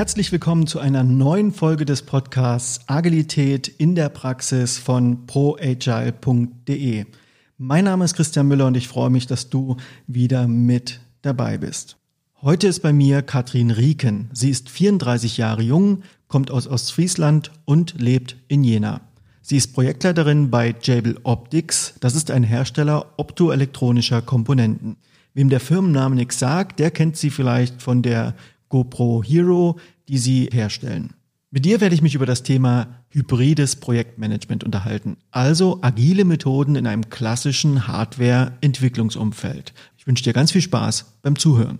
Herzlich willkommen zu einer neuen Folge des Podcasts Agilität in der Praxis von proagile.de. Mein Name ist Christian Müller und ich freue mich, dass du wieder mit dabei bist. Heute ist bei mir Katrin Rieken. Sie ist 34 Jahre jung, kommt aus Ostfriesland und lebt in Jena. Sie ist Projektleiterin bei Jabil Optics. Das ist ein Hersteller optoelektronischer Komponenten. Wem der Firmenname nichts sagt, der kennt sie vielleicht von der GoPro Hero, die sie herstellen. Mit dir werde ich mich über das Thema hybrides Projektmanagement unterhalten, also agile Methoden in einem klassischen Hardware-Entwicklungsumfeld. Ich wünsche dir ganz viel Spaß beim Zuhören.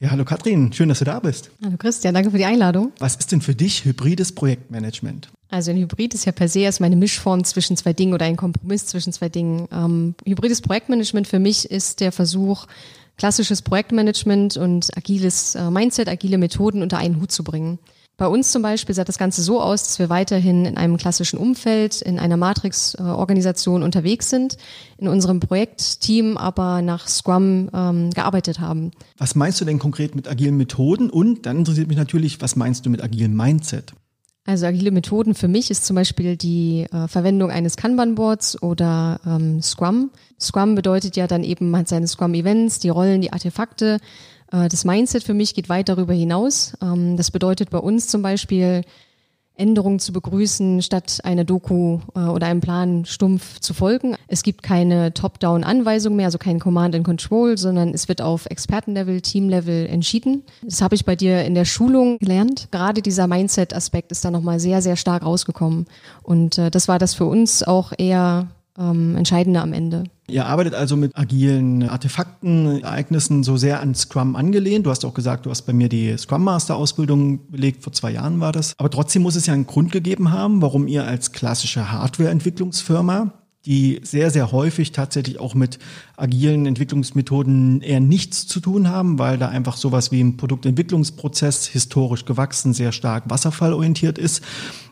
Ja, hallo Katrin, schön, dass du da bist. Hallo Christian, danke für die Einladung. Was ist denn für dich hybrides Projektmanagement? Also ein Hybrid ist ja per se erstmal eine Mischform zwischen zwei Dingen oder ein Kompromiss zwischen zwei Dingen. Ähm, hybrides Projektmanagement für mich ist der Versuch, klassisches Projektmanagement und agiles äh, Mindset, agile Methoden unter einen Hut zu bringen. Bei uns zum Beispiel sah das Ganze so aus, dass wir weiterhin in einem klassischen Umfeld, in einer Matrix-Organisation unterwegs sind, in unserem Projektteam aber nach Scrum ähm, gearbeitet haben. Was meinst du denn konkret mit agilen Methoden? Und dann interessiert mich natürlich, was meinst du mit agilem Mindset? Also agile Methoden für mich ist zum Beispiel die äh, Verwendung eines Kanban-Boards oder ähm, Scrum. Scrum bedeutet ja dann eben, man hat seine Scrum-Events, die Rollen, die Artefakte das Mindset für mich geht weit darüber hinaus. Ähm, das bedeutet bei uns zum Beispiel, Änderungen zu begrüßen, statt eine Doku äh, oder einem Plan stumpf zu folgen. Es gibt keine Top-Down-Anweisung mehr, also kein Command and Control, sondern es wird auf Expertenlevel, Teamlevel entschieden. Das habe ich bei dir in der Schulung gelernt. Gerade dieser Mindset-Aspekt ist da nochmal sehr, sehr stark rausgekommen. Und äh, das war das für uns auch eher ähm, Entscheidende am Ende. Ihr arbeitet also mit agilen Artefakten, Ereignissen so sehr an Scrum angelehnt. Du hast auch gesagt, du hast bei mir die Scrum Master Ausbildung belegt, vor zwei Jahren war das. Aber trotzdem muss es ja einen Grund gegeben haben, warum ihr als klassische Hardware-Entwicklungsfirma die sehr, sehr häufig tatsächlich auch mit agilen Entwicklungsmethoden eher nichts zu tun haben, weil da einfach sowas wie ein Produktentwicklungsprozess historisch gewachsen, sehr stark wasserfallorientiert ist.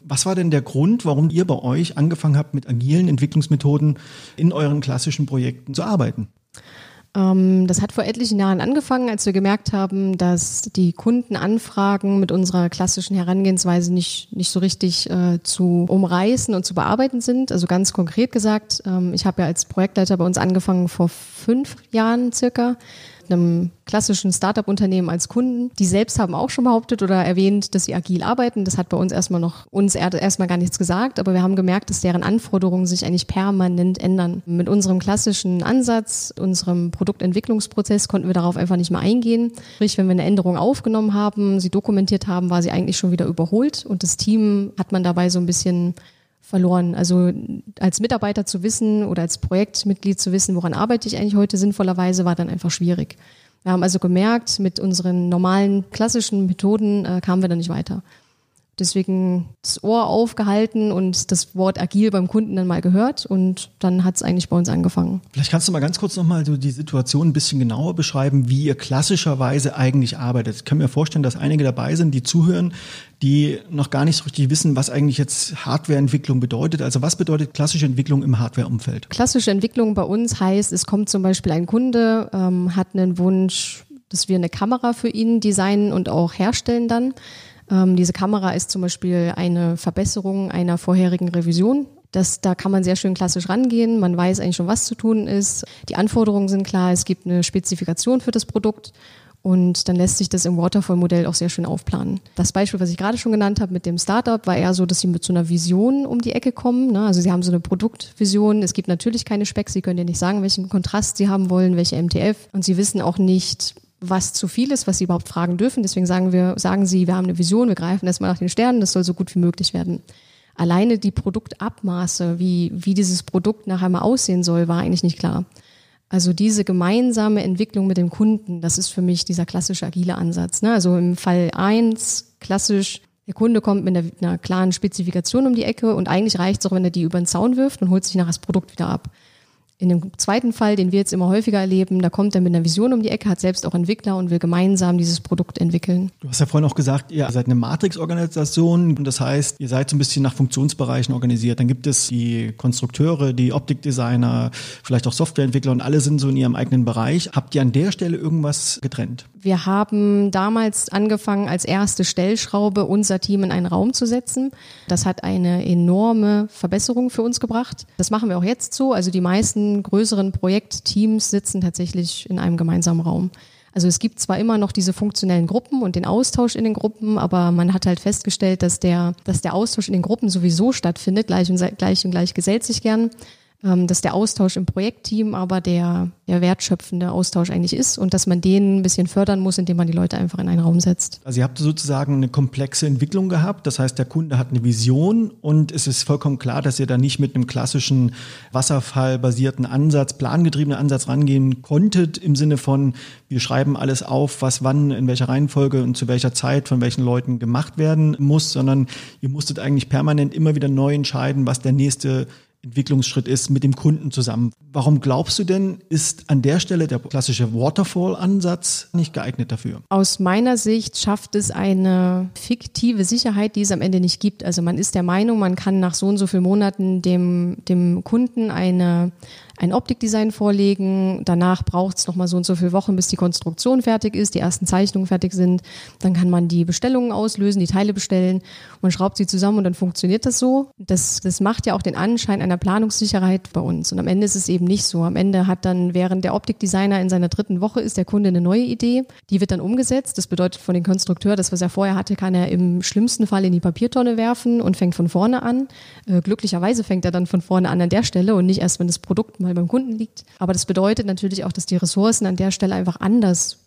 Was war denn der Grund, warum ihr bei euch angefangen habt, mit agilen Entwicklungsmethoden in euren klassischen Projekten zu arbeiten? Ähm, das hat vor etlichen Jahren angefangen, als wir gemerkt haben, dass die Kundenanfragen mit unserer klassischen Herangehensweise nicht, nicht so richtig äh, zu umreißen und zu bearbeiten sind. Also ganz konkret gesagt, ähm, ich habe ja als Projektleiter bei uns angefangen vor fünf Jahren circa einem klassischen Startup-Unternehmen als Kunden. Die selbst haben auch schon behauptet oder erwähnt, dass sie agil arbeiten. Das hat bei uns erstmal noch uns erstmal gar nichts gesagt, aber wir haben gemerkt, dass deren Anforderungen sich eigentlich permanent ändern. Mit unserem klassischen Ansatz, unserem Produktentwicklungsprozess konnten wir darauf einfach nicht mehr eingehen. Sprich, wenn wir eine Änderung aufgenommen haben, sie dokumentiert haben, war sie eigentlich schon wieder überholt und das Team hat man dabei so ein bisschen verloren. Also als Mitarbeiter zu wissen oder als Projektmitglied zu wissen, woran arbeite ich eigentlich heute sinnvollerweise, war dann einfach schwierig. Wir haben also gemerkt, mit unseren normalen klassischen Methoden äh, kamen wir dann nicht weiter. Deswegen das Ohr aufgehalten und das Wort agil beim Kunden dann mal gehört und dann hat es eigentlich bei uns angefangen. Vielleicht kannst du mal ganz kurz nochmal so die Situation ein bisschen genauer beschreiben, wie ihr klassischerweise eigentlich arbeitet. Ich kann mir vorstellen, dass einige dabei sind, die zuhören, die noch gar nicht so richtig wissen, was eigentlich jetzt Hardwareentwicklung bedeutet. Also was bedeutet klassische Entwicklung im Hardwareumfeld? Klassische Entwicklung bei uns heißt, es kommt zum Beispiel ein Kunde, ähm, hat einen Wunsch, dass wir eine Kamera für ihn designen und auch herstellen dann. Ähm, diese Kamera ist zum Beispiel eine Verbesserung einer vorherigen Revision. Das, da kann man sehr schön klassisch rangehen. Man weiß eigentlich schon, was zu tun ist. Die Anforderungen sind klar. Es gibt eine Spezifikation für das Produkt. Und dann lässt sich das im Waterfall-Modell auch sehr schön aufplanen. Das Beispiel, was ich gerade schon genannt habe mit dem Startup, war eher so, dass sie mit so einer Vision um die Ecke kommen. Ne? Also sie haben so eine Produktvision. Es gibt natürlich keine Specs. Sie können ja nicht sagen, welchen Kontrast sie haben wollen, welche MTF. Und sie wissen auch nicht, was zu viel ist, was sie überhaupt fragen dürfen. Deswegen sagen wir, sagen sie, wir haben eine Vision, wir greifen erstmal nach den Sternen, das soll so gut wie möglich werden. Alleine die Produktabmaße, wie, wie dieses Produkt nachher mal aussehen soll, war eigentlich nicht klar. Also diese gemeinsame Entwicklung mit dem Kunden, das ist für mich dieser klassische agile Ansatz. Ne? Also im Fall eins klassisch, der Kunde kommt mit einer, einer klaren Spezifikation um die Ecke und eigentlich reicht es auch, wenn er die über den Zaun wirft und holt sich nachher das Produkt wieder ab. In dem zweiten Fall, den wir jetzt immer häufiger erleben, da kommt er mit einer Vision um die Ecke, hat selbst auch Entwickler und will gemeinsam dieses Produkt entwickeln. Du hast ja vorhin auch gesagt, ihr seid eine Matrix-Organisation. Das heißt, ihr seid so ein bisschen nach Funktionsbereichen organisiert. Dann gibt es die Konstrukteure, die Optikdesigner, vielleicht auch Softwareentwickler und alle sind so in ihrem eigenen Bereich. Habt ihr an der Stelle irgendwas getrennt? Wir haben damals angefangen, als erste Stellschraube unser Team in einen Raum zu setzen. Das hat eine enorme Verbesserung für uns gebracht. Das machen wir auch jetzt so. Also die meisten größeren Projektteams sitzen tatsächlich in einem gemeinsamen Raum. Also es gibt zwar immer noch diese funktionellen Gruppen und den Austausch in den Gruppen, aber man hat halt festgestellt, dass der, dass der Austausch in den Gruppen sowieso stattfindet. Gleich und gleich und gleich gesellt sich gern ähm, dass der Austausch im Projektteam aber der, der wertschöpfende Austausch eigentlich ist und dass man den ein bisschen fördern muss, indem man die Leute einfach in einen Raum setzt. Also ihr habt sozusagen eine komplexe Entwicklung gehabt. Das heißt, der Kunde hat eine Vision und es ist vollkommen klar, dass ihr da nicht mit einem klassischen wasserfallbasierten Ansatz, plangetriebenen Ansatz rangehen konntet im Sinne von, wir schreiben alles auf, was wann, in welcher Reihenfolge und zu welcher Zeit von welchen Leuten gemacht werden muss, sondern ihr musstet eigentlich permanent immer wieder neu entscheiden, was der nächste Entwicklungsschritt ist mit dem Kunden zusammen. Warum glaubst du denn, ist an der Stelle der klassische Waterfall-Ansatz nicht geeignet dafür? Aus meiner Sicht schafft es eine fiktive Sicherheit, die es am Ende nicht gibt. Also man ist der Meinung, man kann nach so und so vielen Monaten dem, dem Kunden eine ein Optikdesign vorlegen. Danach braucht es nochmal so und so viele Wochen, bis die Konstruktion fertig ist, die ersten Zeichnungen fertig sind. Dann kann man die Bestellungen auslösen, die Teile bestellen. Man schraubt sie zusammen und dann funktioniert das so. Das, das macht ja auch den Anschein einer Planungssicherheit bei uns. Und am Ende ist es eben nicht so. Am Ende hat dann, während der Optikdesigner in seiner dritten Woche ist, der Kunde eine neue Idee. Die wird dann umgesetzt. Das bedeutet von dem Konstrukteur, das, was er vorher hatte, kann er im schlimmsten Fall in die Papiertonne werfen und fängt von vorne an. Äh, glücklicherweise fängt er dann von vorne an an der Stelle und nicht erst, wenn das Produkt mal beim Kunden liegt. Aber das bedeutet natürlich auch, dass die Ressourcen an der Stelle einfach anders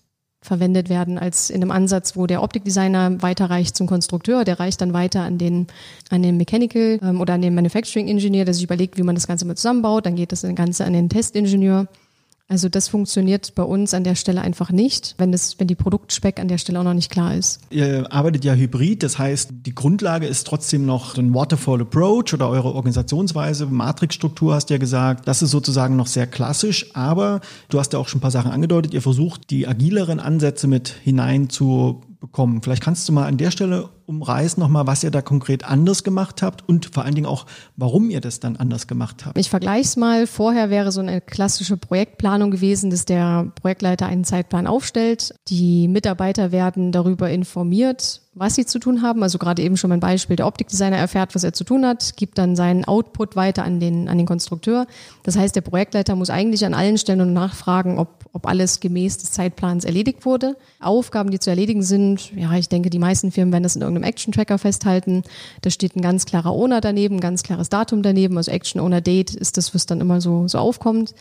verwendet werden als in einem Ansatz, wo der Optikdesigner weiterreicht zum Konstrukteur, der reicht dann weiter an den, an den Mechanical ähm, oder an den Manufacturing Engineer, der sich überlegt, wie man das Ganze mal zusammenbaut, dann geht das Ganze an den Testingenieur also das funktioniert bei uns an der Stelle einfach nicht, wenn, das, wenn die Produktspeck an der Stelle auch noch nicht klar ist. Ihr arbeitet ja hybrid, das heißt, die Grundlage ist trotzdem noch ein Waterfall Approach oder eure Organisationsweise, Matrixstruktur hast du ja gesagt. Das ist sozusagen noch sehr klassisch, aber du hast ja auch schon ein paar Sachen angedeutet. Ihr versucht, die agileren Ansätze mit hinein zu bekommen. Vielleicht kannst du mal an der Stelle umreißen nochmal, was ihr da konkret anders gemacht habt und vor allen Dingen auch, warum ihr das dann anders gemacht habt. Ich vergleiche es mal. Vorher wäre so eine klassische Projektplanung gewesen, dass der Projektleiter einen Zeitplan aufstellt. Die Mitarbeiter werden darüber informiert, was sie zu tun haben. Also gerade eben schon mein Beispiel, der Optikdesigner erfährt, was er zu tun hat, gibt dann seinen Output weiter an den, an den Konstrukteur. Das heißt, der Projektleiter muss eigentlich an allen Stellen und nachfragen, ob, ob alles gemäß des Zeitplans erledigt wurde. Aufgaben, die zu erledigen sind, ja, ich denke, die meisten Firmen werden das in irgendeinem Action-Tracker festhalten. Da steht ein ganz klarer Owner daneben, ein ganz klares Datum daneben. Also Action Owner Date ist das, was dann immer so, so aufkommt.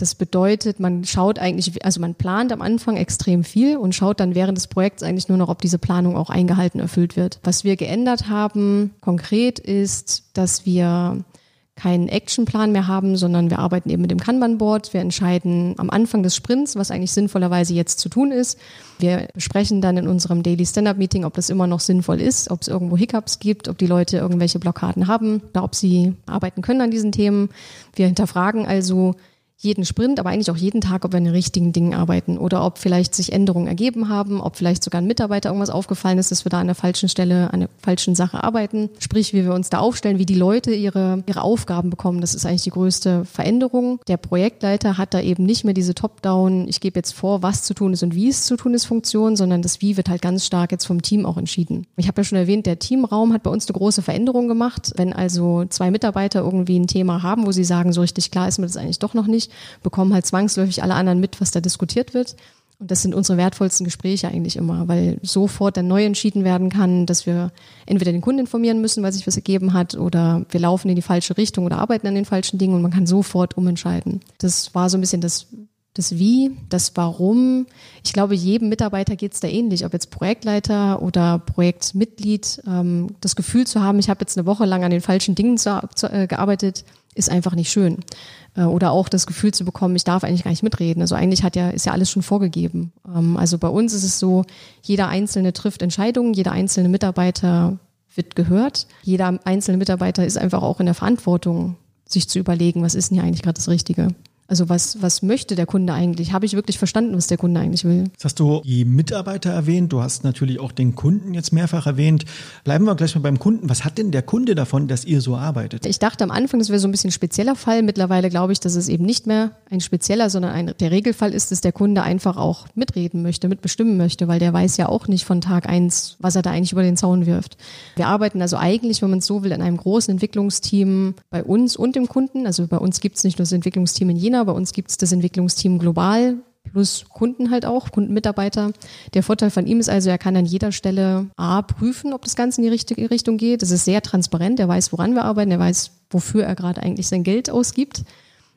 Das bedeutet, man schaut eigentlich, also man plant am Anfang extrem viel und schaut dann während des Projekts eigentlich nur noch, ob diese Planung auch eingehalten erfüllt wird. Was wir geändert haben konkret ist, dass wir keinen Actionplan mehr haben, sondern wir arbeiten eben mit dem Kanban-Board. Wir entscheiden am Anfang des Sprints, was eigentlich sinnvollerweise jetzt zu tun ist. Wir besprechen dann in unserem Daily Stand-Up-Meeting, ob das immer noch sinnvoll ist, ob es irgendwo Hiccups gibt, ob die Leute irgendwelche Blockaden haben oder ob sie arbeiten können an diesen Themen. Wir hinterfragen also, jeden Sprint, aber eigentlich auch jeden Tag, ob wir an den richtigen Dingen arbeiten oder ob vielleicht sich Änderungen ergeben haben, ob vielleicht sogar ein Mitarbeiter irgendwas aufgefallen ist, dass wir da an der falschen Stelle, an der falschen Sache arbeiten. Sprich, wie wir uns da aufstellen, wie die Leute ihre, ihre Aufgaben bekommen. Das ist eigentlich die größte Veränderung. Der Projektleiter hat da eben nicht mehr diese Top-Down, ich gebe jetzt vor, was zu tun ist und wie es zu tun ist Funktion, sondern das Wie wird halt ganz stark jetzt vom Team auch entschieden. Ich habe ja schon erwähnt, der Teamraum hat bei uns eine große Veränderung gemacht. Wenn also zwei Mitarbeiter irgendwie ein Thema haben, wo sie sagen, so richtig klar ist mir das eigentlich doch noch nicht, bekommen halt zwangsläufig alle anderen mit, was da diskutiert wird. Und das sind unsere wertvollsten Gespräche eigentlich immer, weil sofort dann neu entschieden werden kann, dass wir entweder den Kunden informieren müssen, weil sich was ergeben hat, oder wir laufen in die falsche Richtung oder arbeiten an den falschen Dingen und man kann sofort umentscheiden. Das war so ein bisschen das, das Wie, das Warum. Ich glaube, jedem Mitarbeiter geht es da ähnlich, ob jetzt Projektleiter oder Projektmitglied, ähm, das Gefühl zu haben, ich habe jetzt eine Woche lang an den falschen Dingen zu, zu, äh, gearbeitet, ist einfach nicht schön. Äh, oder auch das Gefühl zu bekommen, ich darf eigentlich gar nicht mitreden. Also eigentlich hat ja, ist ja alles schon vorgegeben. Ähm, also bei uns ist es so, jeder Einzelne trifft Entscheidungen, jeder einzelne Mitarbeiter wird gehört. Jeder einzelne Mitarbeiter ist einfach auch in der Verantwortung, sich zu überlegen, was ist denn hier eigentlich gerade das Richtige. Also was, was möchte der Kunde eigentlich? Habe ich wirklich verstanden, was der Kunde eigentlich will? Jetzt hast du die Mitarbeiter erwähnt, du hast natürlich auch den Kunden jetzt mehrfach erwähnt. Bleiben wir gleich mal beim Kunden. Was hat denn der Kunde davon, dass ihr so arbeitet? Ich dachte am Anfang, das wäre so ein bisschen ein spezieller Fall. Mittlerweile glaube ich, dass es eben nicht mehr ein spezieller, sondern ein, der Regelfall ist, dass der Kunde einfach auch mitreden möchte, mitbestimmen möchte, weil der weiß ja auch nicht von Tag eins, was er da eigentlich über den Zaun wirft. Wir arbeiten also eigentlich, wenn man es so will, in einem großen Entwicklungsteam bei uns und dem Kunden. Also bei uns gibt es nicht nur das Entwicklungsteam in Jena, bei uns gibt es das Entwicklungsteam global plus Kunden halt auch, Kundenmitarbeiter. Der Vorteil von ihm ist also, er kann an jeder Stelle A prüfen, ob das Ganze in die richtige Richtung geht. Das ist sehr transparent, er weiß, woran wir arbeiten, er weiß, wofür er gerade eigentlich sein Geld ausgibt.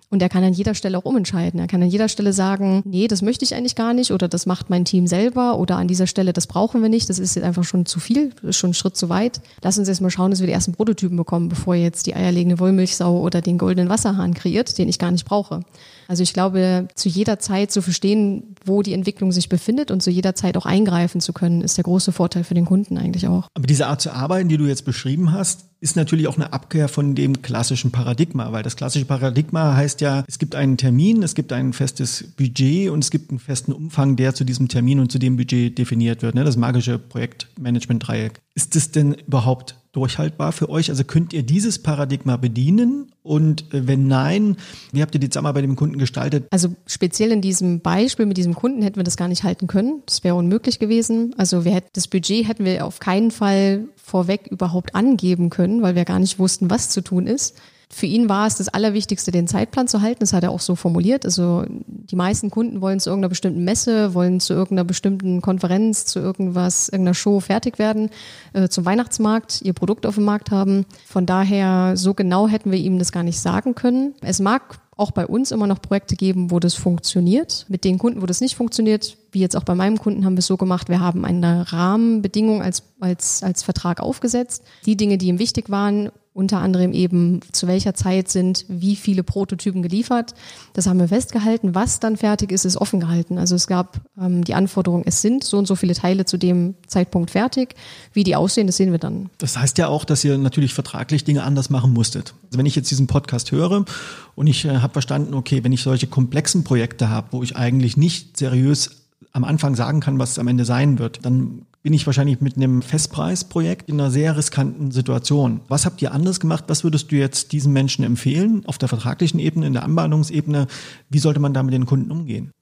Und er kann an jeder Stelle auch umentscheiden. Er kann an jeder Stelle sagen, nee, das möchte ich eigentlich gar nicht oder das macht mein Team selber oder an dieser Stelle, das brauchen wir nicht, das ist jetzt einfach schon zu viel, das ist schon ein Schritt zu weit. Lass uns jetzt mal schauen, dass wir die ersten Prototypen bekommen, bevor jetzt die eierlegende Wollmilchsau oder den goldenen Wasserhahn kreiert, den ich gar nicht brauche. Also ich glaube, zu jeder Zeit zu verstehen, wo die Entwicklung sich befindet und zu jeder Zeit auch eingreifen zu können, ist der große Vorteil für den Kunden eigentlich auch. Aber diese Art zu arbeiten, die du jetzt beschrieben hast, ist natürlich auch eine Abkehr von dem klassischen Paradigma, weil das klassische Paradigma heißt ja, es gibt einen Termin, es gibt ein festes Budget und es gibt einen festen Umfang, der zu diesem Termin und zu dem Budget definiert wird, ne? das magische Projektmanagement-Dreieck. Ist das denn überhaupt durchhaltbar für euch? Also könnt ihr dieses Paradigma bedienen? Und äh, wenn nein, wie habt ihr die Zusammenarbeit mit dem Kunden gestaltet? Also speziell in diesem Beispiel mit diesem Kunden hätten wir das gar nicht halten können. Das wäre unmöglich gewesen. Also wir hätten, das Budget hätten wir auf keinen Fall vorweg überhaupt angeben können, weil wir gar nicht wussten, was zu tun ist. Für ihn war es das Allerwichtigste, den Zeitplan zu halten. Das hat er auch so formuliert. Also die meisten Kunden wollen zu irgendeiner bestimmten Messe, wollen zu irgendeiner bestimmten Konferenz, zu irgendwas, irgendeiner Show fertig werden, äh, zum Weihnachtsmarkt, ihr Produkt auf dem Markt haben. Von daher, so genau hätten wir ihm das gar nicht sagen können. Es mag auch bei uns immer noch Projekte geben, wo das funktioniert. Mit den Kunden, wo das nicht funktioniert, wie jetzt auch bei meinem Kunden, haben wir es so gemacht, wir haben eine Rahmenbedingung als, als, als Vertrag aufgesetzt. Die Dinge, die ihm wichtig waren, unter anderem eben zu welcher Zeit sind wie viele Prototypen geliefert. Das haben wir festgehalten. Was dann fertig ist, ist offen gehalten. Also es gab ähm, die Anforderung, es sind so und so viele Teile zu dem Zeitpunkt fertig. Wie die aussehen, das sehen wir dann. Das heißt ja auch, dass ihr natürlich vertraglich Dinge anders machen musstet. Also wenn ich jetzt diesen Podcast höre und ich äh, habe verstanden, okay, wenn ich solche komplexen Projekte habe, wo ich eigentlich nicht seriös am Anfang sagen kann, was es am Ende sein wird, dann bin ich wahrscheinlich mit einem Festpreisprojekt in einer sehr riskanten Situation. Was habt ihr anders gemacht? Was würdest du jetzt diesen Menschen empfehlen auf der vertraglichen Ebene, in der Anbahnungsebene? Wie sollte man da mit den Kunden umgehen?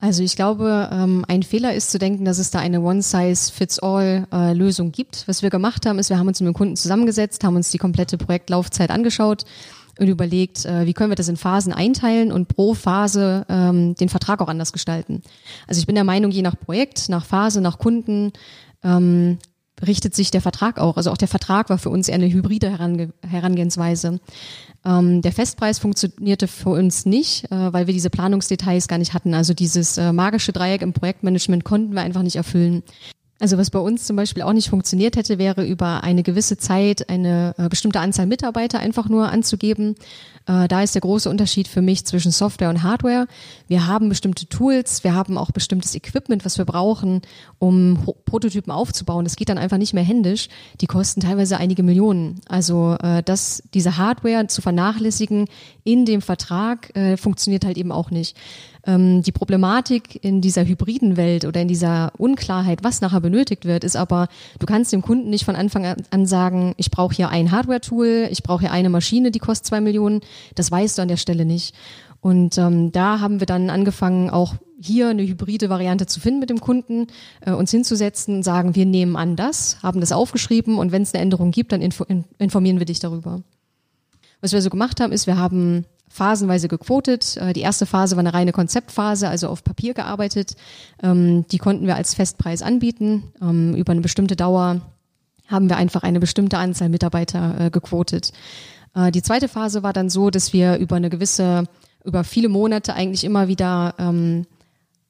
Also ich glaube, ähm, ein Fehler ist zu denken, dass es da eine One-Size-Fits-All-Lösung gibt. Was wir gemacht haben, ist, wir haben uns mit dem Kunden zusammengesetzt, haben uns die komplette Projektlaufzeit angeschaut und überlegt, äh, wie können wir das in Phasen einteilen und pro Phase ähm, den Vertrag auch anders gestalten. Also ich bin der Meinung, je nach Projekt, nach Phase, nach Kunden ähm, richtet sich der Vertrag auch. Also auch der Vertrag war für uns eher eine hybride Herange Herangehensweise. Ähm, der Festpreis funktionierte für uns nicht, äh, weil wir diese Planungsdetails gar nicht hatten. Also dieses äh, magische Dreieck im Projektmanagement konnten wir einfach nicht erfüllen. Also was bei uns zum Beispiel auch nicht funktioniert hätte, wäre über eine gewisse Zeit eine äh, bestimmte Anzahl Mitarbeiter einfach nur anzugeben. Äh, da ist der große Unterschied für mich zwischen Software und Hardware. Wir haben bestimmte Tools, wir haben auch bestimmtes Equipment, was wir brauchen, um Prototypen aufzubauen. Das geht dann einfach nicht mehr händisch. Die kosten teilweise einige Millionen. Also äh, das, diese Hardware zu vernachlässigen in dem Vertrag funktioniert halt eben auch nicht. Ähm, die Problematik in dieser hybriden Welt oder in dieser Unklarheit, was nachher benötigt wird, ist aber, du kannst dem Kunden nicht von Anfang an sagen, ich brauche hier ein Hardware-Tool, ich brauche hier eine Maschine, die kostet zwei Millionen. Das weißt du an der Stelle nicht. Und ähm, da haben wir dann angefangen, auch hier eine hybride Variante zu finden mit dem Kunden, äh, uns hinzusetzen, sagen, wir nehmen an das, haben das aufgeschrieben und wenn es eine Änderung gibt, dann info informieren wir dich darüber. Was wir so gemacht haben, ist, wir haben phasenweise gequotet. Äh, die erste Phase war eine reine Konzeptphase, also auf Papier gearbeitet. Ähm, die konnten wir als Festpreis anbieten. Ähm, über eine bestimmte Dauer haben wir einfach eine bestimmte Anzahl Mitarbeiter äh, gequotet. Äh, die zweite Phase war dann so, dass wir über eine gewisse, über viele Monate eigentlich immer wieder ähm,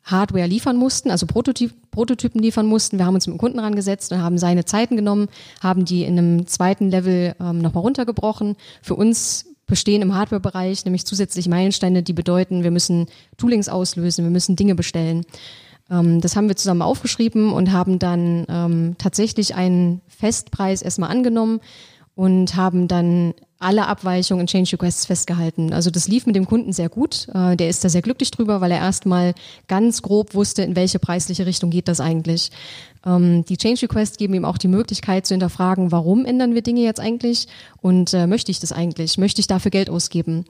Hardware liefern mussten, also Prototyp, Prototypen liefern mussten. Wir haben uns mit dem Kunden rangesetzt und haben seine Zeiten genommen, haben die in einem zweiten Level ähm, nochmal runtergebrochen. Für uns bestehen im Hardware-Bereich nämlich zusätzliche Meilensteine, die bedeuten, wir müssen Toolings auslösen, wir müssen Dinge bestellen. Ähm, das haben wir zusammen aufgeschrieben und haben dann ähm, tatsächlich einen Festpreis erstmal angenommen und haben dann alle Abweichungen in Change Requests festgehalten. Also das lief mit dem Kunden sehr gut. Äh, der ist da sehr glücklich drüber, weil er erstmal ganz grob wusste, in welche preisliche Richtung geht das eigentlich. Ähm, die Change Requests geben ihm auch die Möglichkeit zu hinterfragen, warum ändern wir Dinge jetzt eigentlich und äh, möchte ich das eigentlich? Möchte ich dafür Geld ausgeben?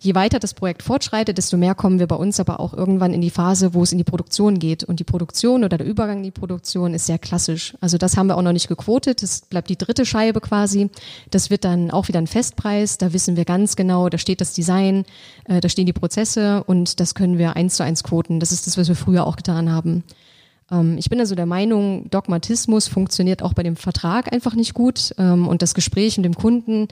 Je weiter das Projekt fortschreitet, desto mehr kommen wir bei uns aber auch irgendwann in die Phase, wo es in die Produktion geht. Und die Produktion oder der Übergang in die Produktion ist sehr klassisch. Also das haben wir auch noch nicht gequotet. Das bleibt die dritte Scheibe quasi. Das wird dann auch wieder ein Festpreis. Da wissen wir ganz genau, da steht das Design, äh, da stehen die Prozesse und das können wir eins zu eins quoten. Das ist das, was wir früher auch getan haben. Ähm, ich bin also der Meinung, Dogmatismus funktioniert auch bei dem Vertrag einfach nicht gut ähm, und das Gespräch mit dem Kunden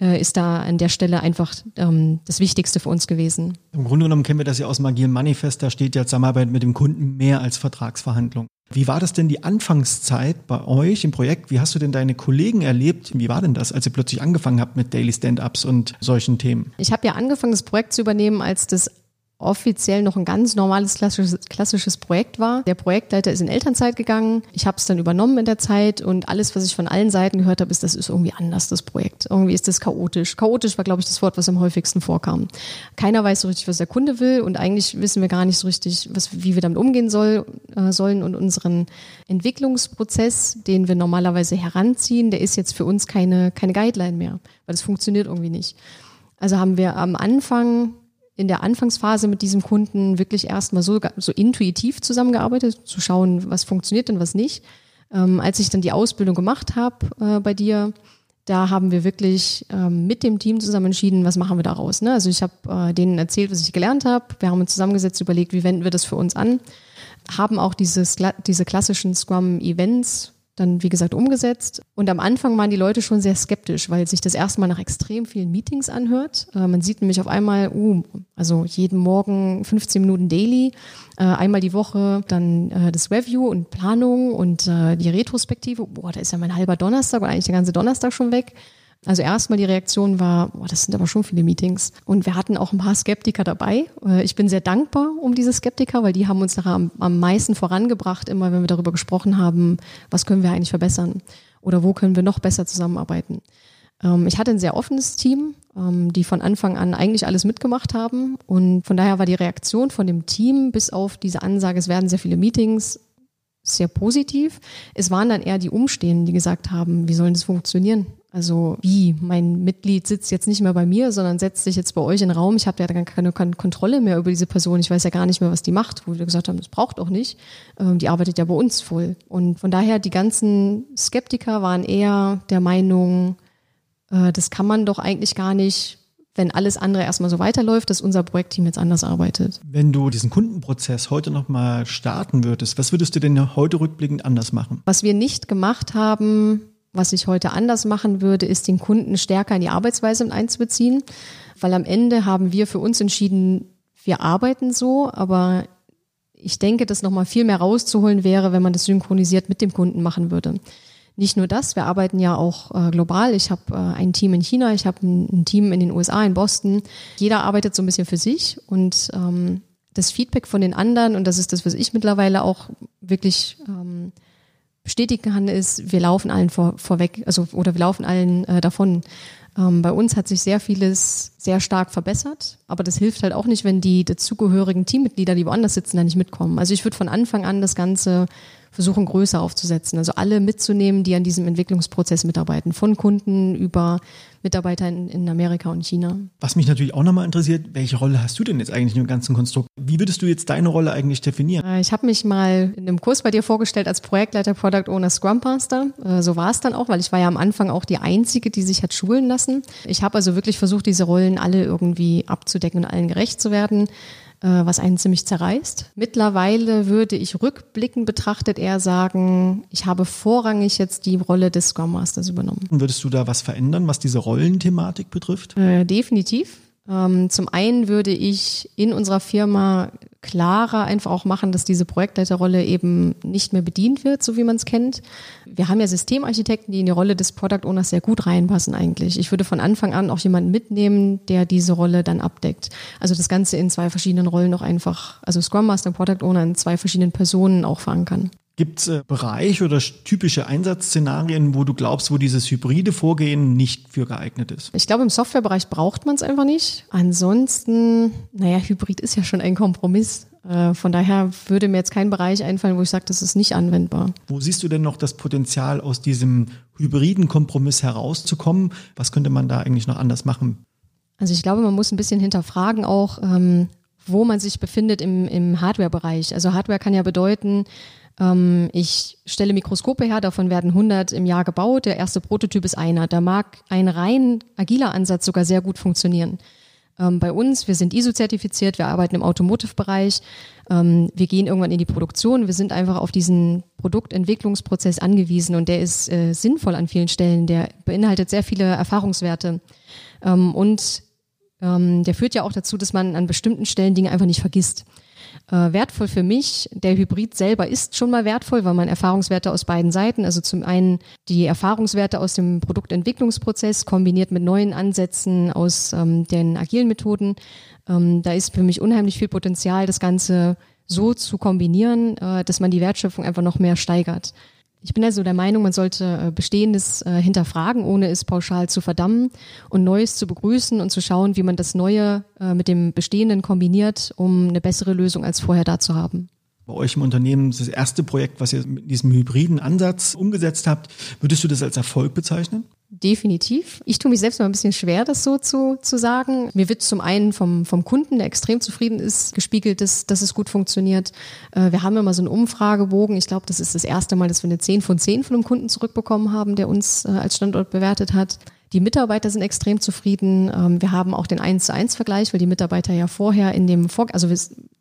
äh, ist da an der Stelle einfach ähm, das Wichtigste für uns gewesen. Im Grunde genommen kennen wir das ja aus dem Agilen Manifest, da steht ja Zusammenarbeit mit dem Kunden mehr als Vertragsverhandlung. Wie war das denn die Anfangszeit bei euch im Projekt? Wie hast du denn deine Kollegen erlebt? Wie war denn das, als ihr plötzlich angefangen habt mit Daily Stand-ups und solchen Themen? Ich habe ja angefangen, das Projekt zu übernehmen, als das offiziell noch ein ganz normales klassisches, klassisches Projekt war. Der Projektleiter ist in Elternzeit gegangen. Ich habe es dann übernommen in der Zeit und alles, was ich von allen Seiten gehört habe, ist, das ist irgendwie anders, das Projekt. Irgendwie ist das chaotisch. Chaotisch war, glaube ich, das Wort, was am häufigsten vorkam. Keiner weiß so richtig, was der Kunde will und eigentlich wissen wir gar nicht so richtig, was, wie wir damit umgehen soll, äh, sollen und unseren Entwicklungsprozess, den wir normalerweise heranziehen, der ist jetzt für uns keine, keine Guideline mehr, weil das funktioniert irgendwie nicht. Also haben wir am Anfang in der Anfangsphase mit diesem Kunden wirklich erstmal so, so intuitiv zusammengearbeitet, zu schauen, was funktioniert und was nicht. Ähm, als ich dann die Ausbildung gemacht habe äh, bei dir, da haben wir wirklich ähm, mit dem Team zusammen entschieden, was machen wir daraus. Ne? Also ich habe äh, denen erzählt, was ich gelernt habe. Wir haben uns zusammengesetzt, überlegt, wie wenden wir das für uns an. Haben auch dieses, diese klassischen Scrum-Events dann, wie gesagt, umgesetzt. Und am Anfang waren die Leute schon sehr skeptisch, weil sich das erstmal nach extrem vielen Meetings anhört. Äh, man sieht nämlich auf einmal, uh, also jeden Morgen 15 Minuten Daily, äh, einmal die Woche dann äh, das Review und Planung und äh, die Retrospektive. Boah, da ist ja mein halber Donnerstag und eigentlich der ganze Donnerstag schon weg. Also erstmal die Reaktion war, boah, das sind aber schon viele Meetings. Und wir hatten auch ein paar Skeptiker dabei. Äh, ich bin sehr dankbar um diese Skeptiker, weil die haben uns nachher am, am meisten vorangebracht, immer wenn wir darüber gesprochen haben, was können wir eigentlich verbessern oder wo können wir noch besser zusammenarbeiten. Ähm, ich hatte ein sehr offenes Team, ähm, die von Anfang an eigentlich alles mitgemacht haben. Und von daher war die Reaktion von dem Team bis auf diese Ansage, es werden sehr viele Meetings, sehr positiv. Es waren dann eher die Umstehenden, die gesagt haben, wie soll das funktionieren? Also wie, mein Mitglied sitzt jetzt nicht mehr bei mir, sondern setzt sich jetzt bei euch in den Raum. Ich habe ja dann keine, Kontrolle mehr über diese Person. Ich weiß ja gar nicht mehr, was die macht. Wo wir gesagt haben, das braucht auch nicht. Ähm, die arbeitet ja bei uns voll. Und von daher, die ganzen Skeptiker waren eher der Meinung, äh, das kann man doch eigentlich gar nicht, wenn alles andere erstmal so weiterläuft, dass unser Projektteam jetzt anders arbeitet. Wenn du diesen Kundenprozess heute nochmal starten würdest, was würdest du denn heute rückblickend anders machen? Was wir nicht gemacht haben, was ich heute anders machen würde, ist den Kunden stärker in die Arbeitsweise einzubeziehen, weil am Ende haben wir für uns entschieden, wir arbeiten so, aber ich denke, dass nochmal viel mehr rauszuholen wäre, wenn man das synchronisiert mit dem Kunden machen würde. Nicht nur das, wir arbeiten ja auch äh, global. Ich habe äh, ein Team in China, ich habe ein, ein, Team in den USA, in Boston. Jeder arbeitet so ein bisschen für sich und ähm, das Feedback von den anderen, und das ist das, was ich mittlerweile auch wirklich ähm, bestätigen kann, ist, wir laufen allen vor, vorweg, also oder wir laufen allen äh, davon. Ähm, bei uns hat sich sehr vieles sehr stark verbessert, aber das hilft halt auch nicht, wenn die dazugehörigen Teammitglieder, die woanders sitzen, da nicht mitkommen. Also ich würde von Anfang an das Ganze versuchen, größer aufzusetzen. Also alle mitzunehmen, die an diesem Entwicklungsprozess mitarbeiten, von Kunden über Mitarbeiter in, in Amerika und China. Was mich natürlich auch nochmal interessiert, welche Rolle hast du denn jetzt eigentlich im ganzen Konstrukt? Wie würdest du jetzt deine Rolle eigentlich definieren? Äh, ich habe mich mal in einem Kurs bei dir vorgestellt als Projektleiter, Product Owner, Scrum Master. Äh, so war es dann auch, weil ich war ja am Anfang auch die Einzige, die sich hat schulen lassen. Ich habe also wirklich versucht, diese Rollen alle irgendwie abzudecken und allen gerecht zu werden. Äh, was einen ziemlich zerreißt. Mittlerweile würde ich rückblickend betrachtet eher sagen, ich habe vorrangig jetzt die Rolle des Scrum Masters übernommen. Würdest du da was verändern, was diese Rollenthematik betrifft? Äh, definitiv. Ähm, zum einen würde ich in unserer Firma klarer einfach auch machen, dass diese Projektleiterrolle eben nicht mehr bedient wird, so wie man es kennt. Wir haben ja Systemarchitekten, die in die Rolle des Product Owners sehr gut reinpassen eigentlich. Ich würde von Anfang an auch jemanden mitnehmen, der diese Rolle dann abdeckt. Also das Ganze in zwei verschiedenen Rollen auch einfach, also Scrum Master, Product Owner in zwei verschiedenen Personen auch verankern. Gibt es äh, Bereiche oder typische Einsatzszenarien, wo du glaubst, wo dieses hybride Vorgehen nicht für geeignet ist? Ich glaube, im Softwarebereich braucht man es einfach nicht. Ansonsten, naja, Hybrid ist ja schon ein Kompromiss. Äh, von daher würde mir jetzt kein Bereich einfallen, wo ich sage, das ist nicht anwendbar. Wo siehst du denn noch das Potenzial, aus diesem hybriden Kompromiss herauszukommen? Was könnte man da eigentlich noch anders machen? Also ich glaube, man muss ein bisschen hinterfragen auch, ähm, wo man sich befindet im, im Hardware-Bereich. Also Hardware kann ja bedeuten, ich stelle Mikroskope her, davon werden 100 im Jahr gebaut. Der erste Prototyp ist einer. Da mag ein rein agiler Ansatz sogar sehr gut funktionieren ähm, bei uns. Wir sind ISO-zertifiziert, wir arbeiten im Automotive-Bereich, ähm, wir gehen irgendwann in die Produktion. Wir sind einfach auf diesen Produktentwicklungsprozess angewiesen und der ist äh, sinnvoll an vielen Stellen. Der beinhaltet sehr viele Erfahrungswerte ähm, und ähm, der führt ja auch dazu, dass man an bestimmten Stellen Dinge einfach nicht vergisst. Äh, wertvoll für mich, der Hybrid selber ist schon mal wertvoll, weil man Erfahrungswerte aus beiden Seiten, also zum einen die Erfahrungswerte aus dem Produktentwicklungsprozess kombiniert mit neuen Ansätzen aus ähm, den agilen Methoden. Ähm, da ist für mich unheimlich viel Potenzial, das Ganze so zu kombinieren, äh, dass man die Wertschöpfung einfach noch mehr steigert. Ich bin also der Meinung, man sollte äh, Bestehendes äh, hinterfragen, ohne es pauschal zu verdammen und Neues zu begrüßen und zu schauen, wie man das Neue äh, mit dem Bestehenden kombiniert, um eine bessere Lösung als vorher da zu haben bei euch im Unternehmen das erste Projekt, was ihr mit diesem hybriden Ansatz umgesetzt habt. Würdest du das als Erfolg bezeichnen? Definitiv. Ich tue mich selbst mal ein bisschen schwer, das so zu, zu sagen. Mir wird zum einen vom, vom Kunden, der extrem zufrieden ist, gespiegelt, dass, dass es gut funktioniert. Äh, wir haben immer so einen Umfragebogen. Ich glaube, das ist das erste Mal, dass wir eine 10 von 10 von einem Kunden zurückbekommen haben, der uns äh, als Standort bewertet hat. Die Mitarbeiter sind extrem zufrieden. Ähm, wir haben auch den 1 zu 1 Vergleich, weil die Mitarbeiter ja vorher in dem Vor also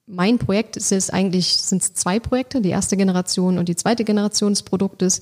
mein Projekt ist es eigentlich, sind es zwei Projekte, die erste Generation und die zweite Generation des Produktes.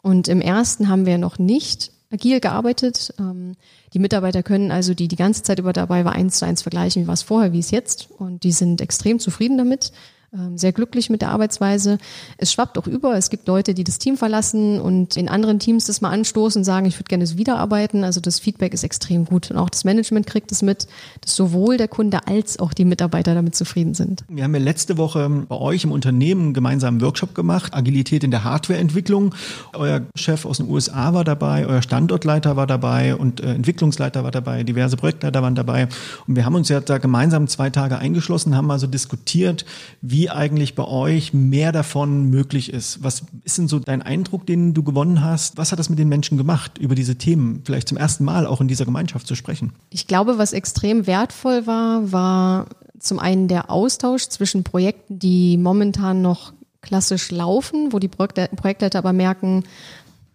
Und im ersten haben wir noch nicht agil gearbeitet. Ähm, die Mitarbeiter können also, die die ganze Zeit über dabei war, eins zu eins vergleichen, wie war es vorher, wie es jetzt. Und die sind extrem zufrieden damit. Ähm, sehr glücklich mit der Arbeitsweise. Es schwappt auch über. Es gibt Leute, die das Team verlassen und in anderen Teams das mal anstoßen und sagen, ich würde gerne wieder arbeiten. Also das Feedback ist extrem gut. Und auch das Management kriegt es mit, dass sowohl der Kunde als auch die Mitarbeiter damit zufrieden sind. Wir haben ja letzte Woche bei euch im Unternehmen einen gemeinsamen Workshop gemacht, Agilität in der Hardwareentwicklung. Euer Chef aus den USA war dabei, euer Standortleiter war dabei und äh, Entwicklungsleiter war dabei, diverse Projektleiter waren dabei. Und wir haben uns ja da gemeinsam zwei Tage eingeschlossen, haben also diskutiert, wie wie eigentlich bei euch mehr davon möglich ist. Was ist denn so dein Eindruck, den du gewonnen hast? Was hat das mit den Menschen gemacht, über diese Themen vielleicht zum ersten Mal auch in dieser Gemeinschaft zu sprechen? Ich glaube, was extrem wertvoll war, war zum einen der Austausch zwischen Projekten, die momentan noch klassisch laufen, wo die Projektleiter aber merken,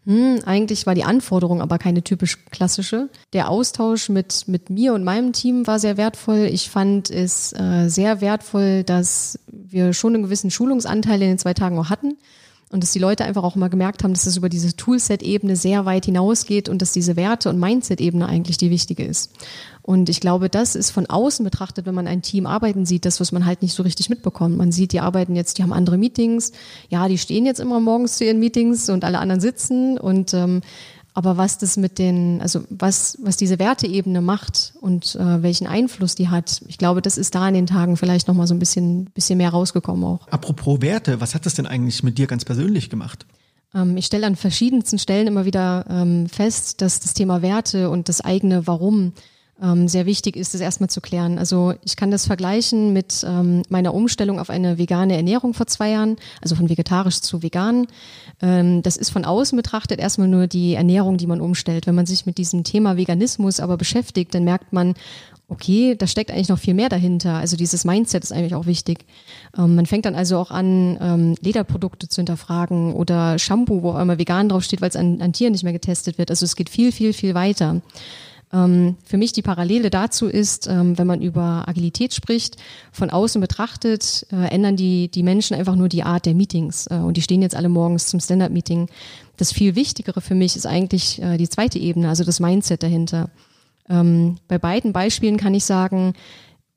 hm, eigentlich war die Anforderung aber keine typisch klassische. Der Austausch mit, mit mir und meinem Team war sehr wertvoll. Ich fand es äh, sehr wertvoll, dass wir schon einen gewissen Schulungsanteil in den zwei Tagen auch hatten und dass die Leute einfach auch mal gemerkt haben, dass es über diese Toolset-Ebene sehr weit hinausgeht und dass diese Werte- und Mindset-Ebene eigentlich die wichtige ist. Und ich glaube, das ist von außen betrachtet, wenn man ein Team arbeiten sieht, das, was man halt nicht so richtig mitbekommt. Man sieht, die arbeiten jetzt, die haben andere Meetings. Ja, die stehen jetzt immer morgens zu ihren Meetings und alle anderen sitzen. Und ähm, aber was das mit den, also was, was diese Werteebene macht und äh, welchen Einfluss die hat, ich glaube, das ist da in den Tagen vielleicht nochmal so ein bisschen, bisschen mehr rausgekommen auch. Apropos Werte, was hat das denn eigentlich mit dir ganz persönlich gemacht? Ähm, ich stelle an verschiedensten Stellen immer wieder ähm, fest, dass das Thema Werte und das eigene Warum ähm, sehr wichtig ist, das erstmal zu klären. Also ich kann das vergleichen mit ähm, meiner Umstellung auf eine vegane Ernährung vor zwei Jahren, also von vegetarisch zu vegan. Ähm, das ist von außen betrachtet erstmal nur die Ernährung, die man umstellt. Wenn man sich mit diesem Thema Veganismus aber beschäftigt, dann merkt man, okay, da steckt eigentlich noch viel mehr dahinter. Also dieses Mindset ist eigentlich auch wichtig. Ähm, man fängt dann also auch an, ähm, Lederprodukte zu hinterfragen oder Shampoo, wo auch immer vegan draufsteht, weil es an, an Tieren nicht mehr getestet wird. Also es geht viel, viel, viel weiter. Ähm, für mich die Parallele dazu ist, ähm, wenn man über Agilität spricht, von außen betrachtet, äh, ändern die, die Menschen einfach nur die Art der Meetings. Äh, und die stehen jetzt alle morgens zum Stand-up-Meeting. Das viel Wichtigere für mich ist eigentlich äh, die zweite Ebene, also das Mindset dahinter. Ähm, bei beiden Beispielen kann ich sagen,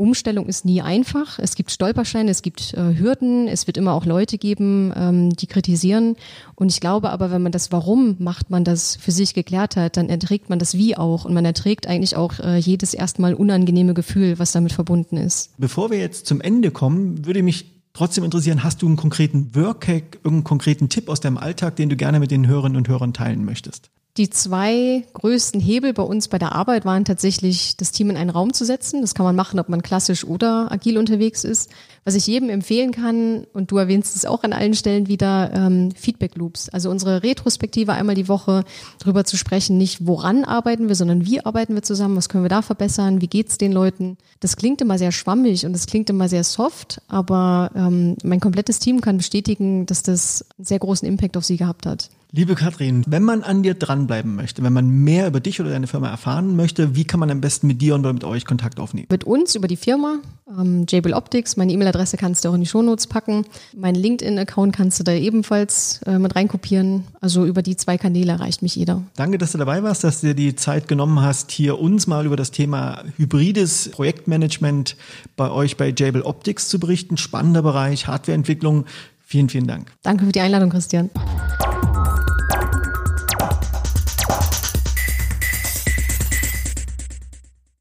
Umstellung ist nie einfach. Es gibt Stolpersteine, es gibt äh, Hürden, es wird immer auch Leute geben, ähm, die kritisieren. Und ich glaube aber, wenn man das Warum macht, man das für sich geklärt hat, dann erträgt man das Wie auch. Und man erträgt eigentlich auch äh, jedes erstmal unangenehme Gefühl, was damit verbunden ist. Bevor wir jetzt zum Ende kommen, würde mich trotzdem interessieren, hast du einen konkreten Workhack, irgendeinen konkreten Tipp aus deinem Alltag, den du gerne mit den Hörerinnen und Hörern teilen möchtest? Die zwei größten Hebel bei uns bei der Arbeit waren tatsächlich, das Team in einen Raum zu setzen. Das kann man machen, ob man klassisch oder agil unterwegs ist. Was ich jedem empfehlen kann, und du erwähnst es auch an allen Stellen wieder, ähm, Feedback Loops. Also unsere Retrospektive einmal die Woche darüber zu sprechen, nicht woran arbeiten wir, sondern wie arbeiten wir zusammen, was können wir da verbessern, wie geht's den Leuten. Das klingt immer sehr schwammig und das klingt immer sehr soft, aber ähm, mein komplettes Team kann bestätigen, dass das einen sehr großen Impact auf sie gehabt hat. Liebe Katrin, wenn man an dir dranbleiben möchte, wenn man mehr über dich oder deine Firma erfahren möchte, wie kann man am besten mit dir und mit euch Kontakt aufnehmen? Mit uns über die Firma, ähm, Jabil Optics. Meine E-Mail-Adresse kannst du auch in die Shownotes packen. Mein LinkedIn-Account kannst du da ebenfalls äh, mit reinkopieren. Also über die zwei Kanäle erreicht mich jeder. Danke, dass du dabei warst, dass du dir die Zeit genommen hast, hier uns mal über das Thema hybrides Projektmanagement bei euch bei Jabil Optics zu berichten. Spannender Bereich, Hardwareentwicklung. Vielen, vielen Dank. Danke für die Einladung, Christian.